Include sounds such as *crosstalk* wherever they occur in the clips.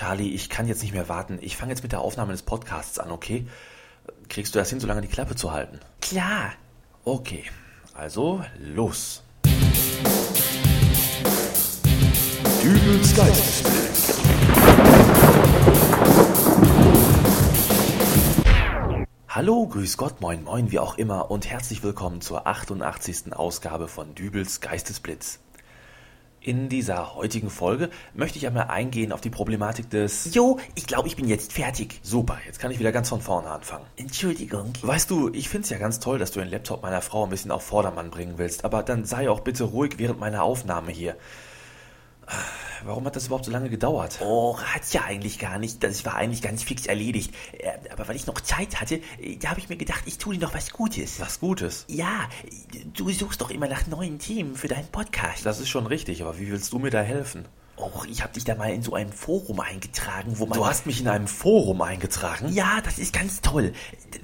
Charlie, ich kann jetzt nicht mehr warten. Ich fange jetzt mit der Aufnahme des Podcasts an, okay? Kriegst du das hin, so lange die Klappe zu halten? Klar. Okay, also los. Dübels. Hallo, grüß Gott, moin, moin, wie auch immer und herzlich willkommen zur 88. Ausgabe von Dübels Geistesblitz. In dieser heutigen Folge möchte ich einmal eingehen auf die Problematik des... Jo, ich glaube, ich bin jetzt fertig. Super, jetzt kann ich wieder ganz von vorne anfangen. Entschuldigung. Weißt du, ich find's ja ganz toll, dass du den Laptop meiner Frau ein bisschen auf Vordermann bringen willst, aber dann sei auch bitte ruhig während meiner Aufnahme hier. Warum hat das überhaupt so lange gedauert? Oh, hat's ja eigentlich gar nicht. Das war eigentlich ganz fix erledigt. Äh, Aber weil ich noch Zeit hatte, äh, da habe ich mir gedacht, ich tue dir noch was Gutes. Was Gutes. Ja, du suchst doch immer nach neuen Themen für deinen Podcast. Das ist schon richtig, aber wie willst du mir da helfen? Och, ich habe dich da mal in so ein Forum eingetragen, wo man... Du hast mich in einem Forum eingetragen? Ja, das ist ganz toll.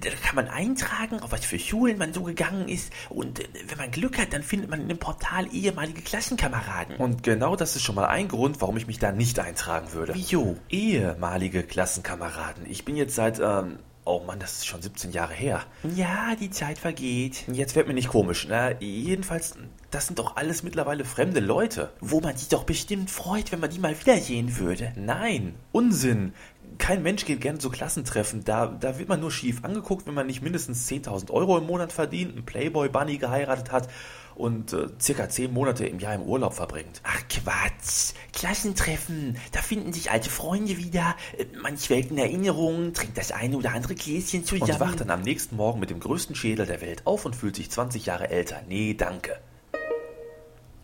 Da da kann man eintragen, auf was für Schulen man so gegangen ist. Und äh, wenn man Glück hat, dann findet man in dem Portal ehemalige Klassenkameraden. Und genau das ist schon mal ein Grund, warum ich mich da nicht eintragen würde. Wieso? Ehemalige Klassenkameraden. Ich bin jetzt seit, ähm, oh Mann, das ist schon 17 Jahre her. Ja, die Zeit vergeht. Jetzt wird mir nicht komisch. Na, jedenfalls, das sind doch alles mittlerweile fremde Leute. Wo man sich doch bestimmt freut, wenn man die mal wiedersehen würde. Nein, Unsinn. Kein Mensch geht gerne zu Klassentreffen. Da, da wird man nur schief angeguckt, wenn man nicht mindestens 10.000 Euro im Monat verdient, einen Playboy-Bunny geheiratet hat und äh, circa 10 Monate im Jahr im Urlaub verbringt. Ach Quatsch. Klassentreffen. Da finden sich alte Freunde wieder. Äh, Man schwelgt in Erinnerungen, trinkt das eine oder andere Gläschen zusammen. Und wacht dann am nächsten Morgen mit dem größten Schädel der Welt auf und fühlt sich 20 Jahre älter. Nee, danke.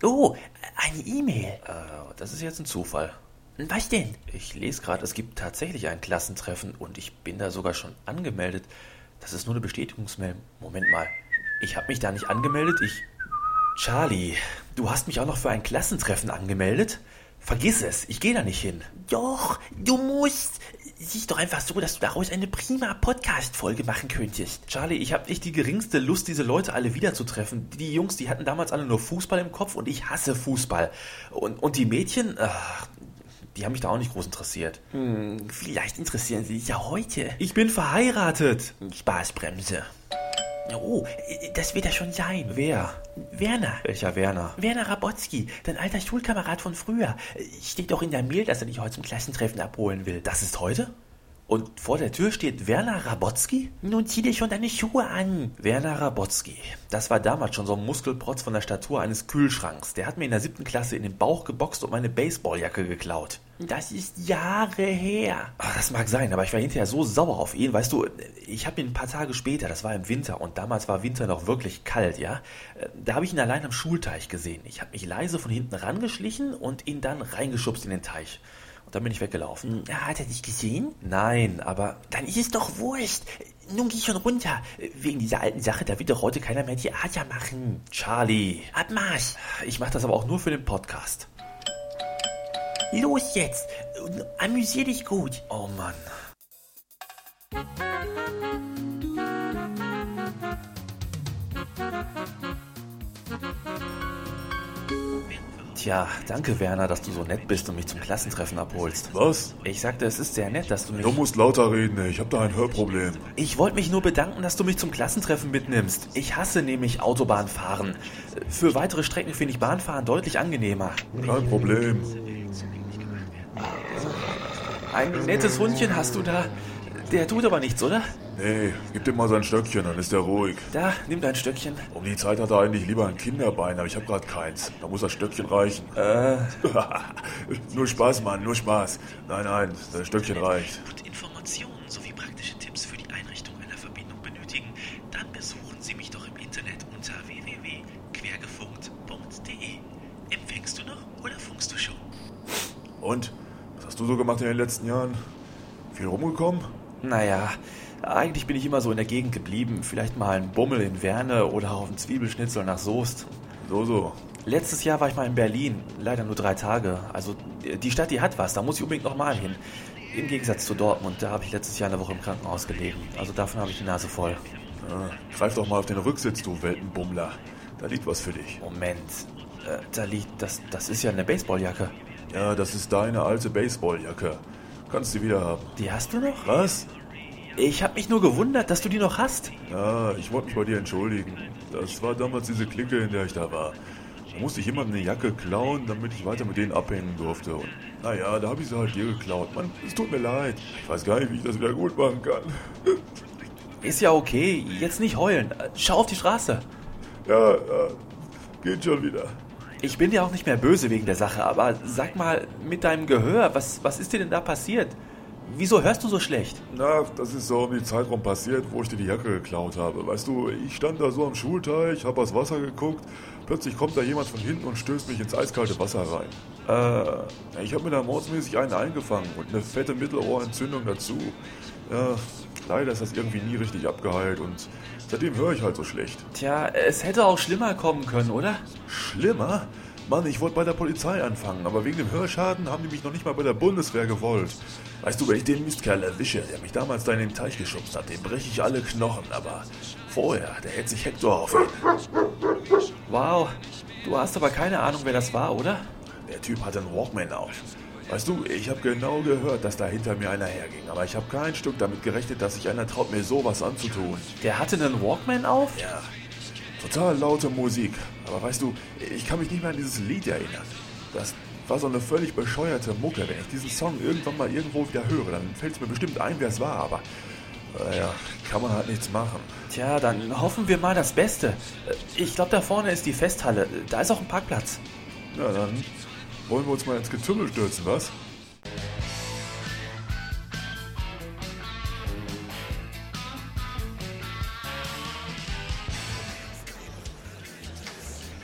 Oh, eine E-Mail. Äh, das ist jetzt ein Zufall. Was denn? Ich lese gerade, es gibt tatsächlich ein Klassentreffen und ich bin da sogar schon angemeldet. Das ist nur eine Bestätigungsmail. Moment mal. Ich habe mich da nicht angemeldet. Ich. Charlie, du hast mich auch noch für ein Klassentreffen angemeldet? Vergiss es, ich gehe da nicht hin. Doch, du musst. Siehst doch einfach so, dass du daraus eine prima Podcast-Folge machen könntest. Charlie, ich habe nicht die geringste Lust, diese Leute alle wiederzutreffen. Die Jungs, die hatten damals alle nur Fußball im Kopf und ich hasse Fußball. Und, und die Mädchen, ach, die haben mich da auch nicht groß interessiert. Hm, vielleicht interessieren sie sich ja heute. Ich bin verheiratet. Spaßbremse. Oh, das wird er schon sein. Wer? Werner. Welcher Werner? Werner Rabotzky, dein alter Schulkamerad von früher. Steht doch in der Mail, dass er dich heute zum Klassentreffen abholen will. Das ist heute? Und vor der Tür steht Werner Rabotzky? Nun zieh dir schon deine Schuhe an. Werner Rabotzky. Das war damals schon so ein Muskelprotz von der Statur eines Kühlschranks. Der hat mir in der siebten Klasse in den Bauch geboxt und meine Baseballjacke geklaut. Das ist Jahre her. Ach, das mag sein, aber ich war hinterher so sauer auf ihn. Weißt du, ich habe ihn ein paar Tage später, das war im Winter und damals war Winter noch wirklich kalt, ja? Da habe ich ihn allein am Schulteich gesehen. Ich habe mich leise von hinten rangeschlichen und ihn dann reingeschubst in den Teich. Dann bin ich weggelaufen. Hat er dich gesehen? Nein, aber Dann ist es doch wurscht. Nun geh schon runter. Wegen dieser alten Sache, da wird doch heute keiner mehr Theater machen. Charlie, Abmarsch. ich mache das aber auch nur für den Podcast. Los jetzt. Amüsier dich gut. Oh Mann. Tja, danke Werner, dass du so nett bist und mich zum Klassentreffen abholst. Was? Ich sagte, es ist sehr nett, dass du mich... Du musst lauter reden, ich hab da ein Hörproblem. Ich wollte mich nur bedanken, dass du mich zum Klassentreffen mitnimmst. Ich hasse nämlich Autobahnfahren. Für weitere Strecken finde ich Bahnfahren deutlich angenehmer. Kein Problem. Ein nettes Hundchen hast du da. Der tut aber nichts, oder? Nee, gib dem mal sein Stöckchen, dann ist er ruhig. Da, nimm dein Stöckchen. Um die Zeit hat er eigentlich lieber ein Kinderbein, aber ich hab grad keins. Da muss das Stöckchen reichen. Äh, *laughs* nur Spaß, Mann, nur Spaß. Nein, nein, das Stöckchen reicht. und Informationen sowie praktische Tipps für die Einrichtung einer Verbindung benötigen, dann besuchen Sie mich doch im Internet unter www.quergefunkt.de. Empfängst du noch oder funkst du schon? Und? Was hast du so gemacht in den letzten Jahren? Viel rumgekommen? Naja, eigentlich bin ich immer so in der Gegend geblieben. Vielleicht mal ein Bummel in Werne oder auf ein Zwiebelschnitzel nach Soest. So, so. Letztes Jahr war ich mal in Berlin. Leider nur drei Tage. Also, die Stadt, die hat was. Da muss ich unbedingt nochmal hin. Im Gegensatz zu Dortmund, da habe ich letztes Jahr eine Woche im Krankenhaus gelegen. Also davon habe ich die Nase voll. Ja, greif doch mal auf den Rücksitz, du Weltenbummler. Da liegt was für dich. Moment, äh, da liegt, das, das ist ja eine Baseballjacke. Ja, das ist deine alte Baseballjacke. Kannst du wieder haben. Die hast du noch? Was? Ich habe mich nur gewundert, dass du die noch hast. Ja, ich wollte mich bei dir entschuldigen. Das war damals diese Clique, in der ich da war. Da musste ich jemand eine Jacke klauen, damit ich weiter mit denen abhängen durfte. Und naja, da habe ich sie halt dir geklaut. Mann, es tut mir leid. Ich weiß gar nicht, wie ich das wieder gut machen kann. *laughs* Ist ja okay, jetzt nicht heulen. Schau auf die Straße. Ja, ja, geht schon wieder. Ich bin dir auch nicht mehr böse wegen der Sache, aber sag mal, mit deinem Gehör, was, was ist dir denn da passiert? Wieso hörst du so schlecht? Na, das ist so um die Zeit rum passiert, wo ich dir die Jacke geklaut habe. Weißt du, ich stand da so am Schulteich, hab aufs Wasser geguckt. Plötzlich kommt da jemand von hinten und stößt mich ins eiskalte Wasser rein. Äh, ich habe mir da mordsmäßig einen eingefangen und eine fette Mittelohrentzündung dazu. Ja, leider ist das irgendwie nie richtig abgeheilt und seitdem höre ich halt so schlecht. Tja, es hätte auch schlimmer kommen können, oder? Schlimmer? Mann, ich wollte bei der Polizei anfangen, aber wegen dem Hörschaden haben die mich noch nicht mal bei der Bundeswehr gewollt. Weißt du, wenn ich den Mistkerl erwische, der mich damals da in den Teich geschubst hat, dem breche ich alle Knochen, aber vorher, der hätte sich Hector auf ihn. Wow, du hast aber keine Ahnung, wer das war, oder? Der Typ hatte einen Walkman auf. Weißt du, ich habe genau gehört, dass da hinter mir einer herging, aber ich habe kein Stück damit gerechnet, dass sich einer traut, mir sowas anzutun. Der hatte einen Walkman auf? Ja, total laute Musik. Aber weißt du, ich kann mich nicht mehr an dieses Lied erinnern. Das war so eine völlig bescheuerte Mucke. Wenn ich diesen Song irgendwann mal irgendwo wieder höre, dann fällt es mir bestimmt ein, wer es war, aber naja, kann man halt nichts machen. Tja, dann hoffen wir mal das Beste. Ich glaube, da vorne ist die Festhalle. Da ist auch ein Parkplatz. Na dann wollen wir uns mal ins Getümmel stürzen, was?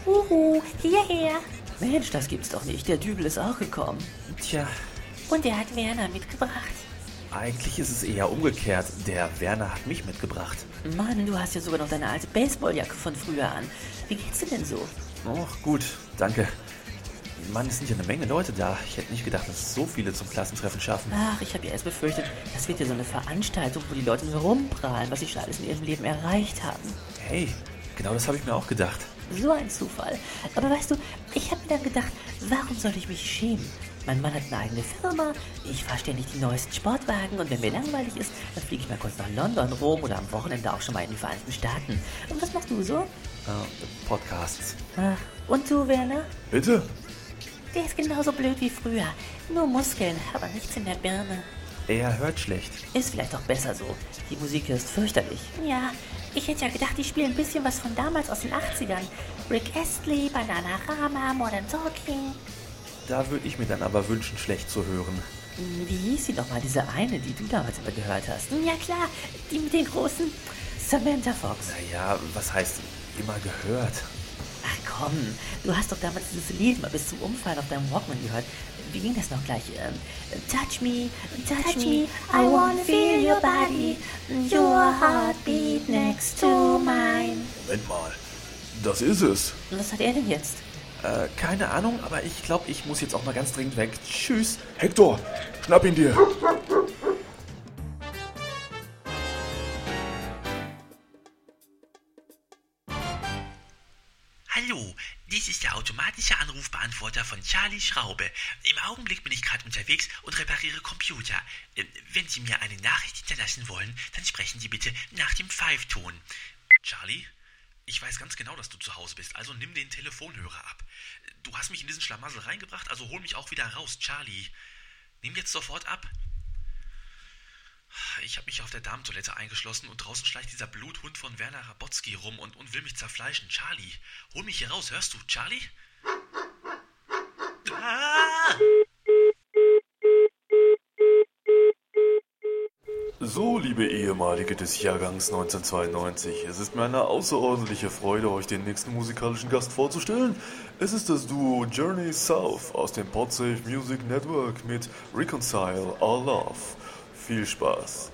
Uhu, hierher. Mensch, das gibt's doch nicht. Der Dübel ist auch gekommen. Tja, Und er hat Werner mitgebracht. eigentlich ist es eher umgekehrt. Der Werner hat mich mitgebracht. Mann, du hast ja sogar noch deine alte Baseballjacke von früher an. Wie geht's dir denn so? Oh, gut, danke. Mann, es sind ja eine Menge Leute da. Ich hätte nicht gedacht, dass so viele zum Klassentreffen schaffen. Ach, ich habe ja erst befürchtet, das wird ja so eine Veranstaltung, wo die Leute nur rumprahlen, was sie schon alles in ihrem Leben erreicht haben. Hey, genau das habe ich mir auch gedacht. So ein Zufall. Aber weißt du, ich habe mir dann gedacht, warum soll ich mich schämen? Mein Mann hat eine eigene Firma, ich fahre ständig die neuesten Sportwagen und wenn mir langweilig ist, dann fliege ich mal kurz nach London, Rom oder am Wochenende auch schon mal in die Vereinigten Staaten. Und was machst du so? Äh, Podcasts. Ach, und du, Werner? Bitte? Der ist genauso blöd wie früher. Nur Muskeln, aber nichts in der Birne. Er hört schlecht. Ist vielleicht auch besser so. Die Musik hier ist fürchterlich. Ja, ich hätte ja gedacht, die spielen ein bisschen was von damals aus den 80ern. Rick Astley, Bananarama, Modern Talking. Da würde ich mir dann aber wünschen, schlecht zu hören. Wie hieß sie doch mal, diese eine, die du damals immer gehört hast? Ja klar, die mit den großen... Samantha Fox. Naja, was heißt immer gehört? Ach komm, du hast doch damals dieses Lied mal bis zum Umfallen auf deinem Walkman gehört. Wie ging das noch gleich? Ähm, touch me, touch, Touch me, me, I wanna feel your body, your heartbeat next to mine. Moment mal. Das ist es. Was hat er denn jetzt? Äh, keine Ahnung, aber ich glaube, ich muss jetzt auch mal ganz dringend weg. Tschüss. Hector, schnapp ihn dir. Von Charlie Schraube. Im Augenblick bin ich gerade unterwegs und repariere Computer. Äh, Wenn Sie mir eine Nachricht hinterlassen wollen, dann sprechen Sie bitte nach dem Pfeifton. Charlie? Ich weiß ganz genau, dass du zu Hause bist, also nimm den Telefonhörer ab. Du hast mich in diesen Schlamassel reingebracht, also hol mich auch wieder raus, Charlie. Nimm jetzt sofort ab. Ich habe mich auf der Damentoilette eingeschlossen und draußen schleicht dieser Bluthund von Werner Rabotzky rum und, und will mich zerfleischen. Charlie, hol mich hier raus, hörst du, Charlie? So, liebe ehemalige des Jahrgangs 1992, es ist mir eine außerordentliche Freude, euch den nächsten musikalischen Gast vorzustellen. Es ist das Duo Journey South aus dem Podsafe Music Network mit Reconcile Our Love. Viel Spaß.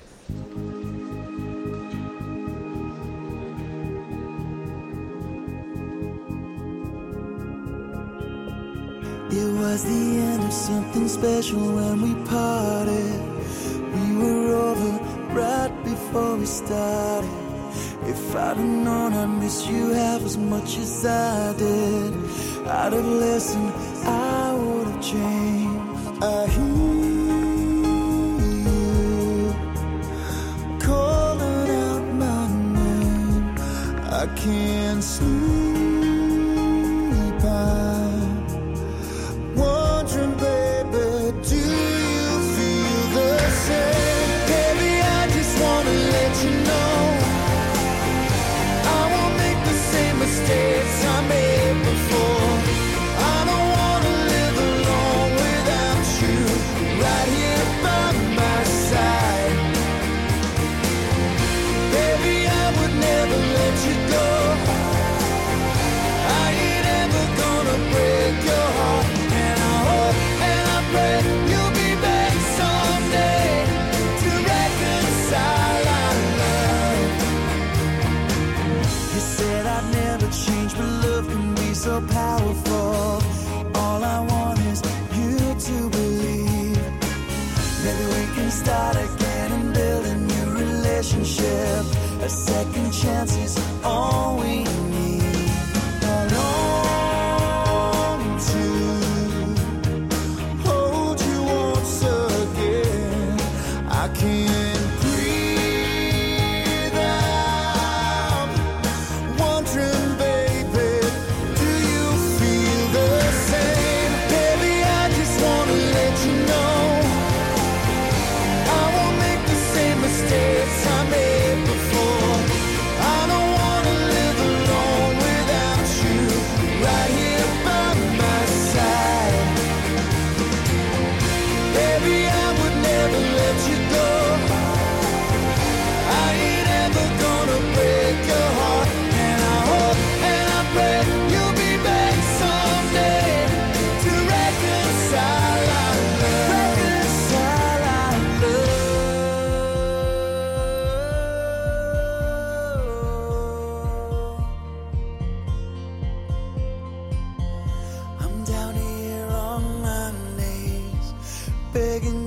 It was the end of something special when we parted. We were over right before we started. If I'd have known I'd miss you half as much as I did, I'd have listened, I would have changed. I hear you calling out my name. I can't sleep. I'd never change, but love can be so powerful. All I want is you to believe. Maybe we can start again and build a new relationship. A second chance is all we need. Alone to hold you once again. I can't. begging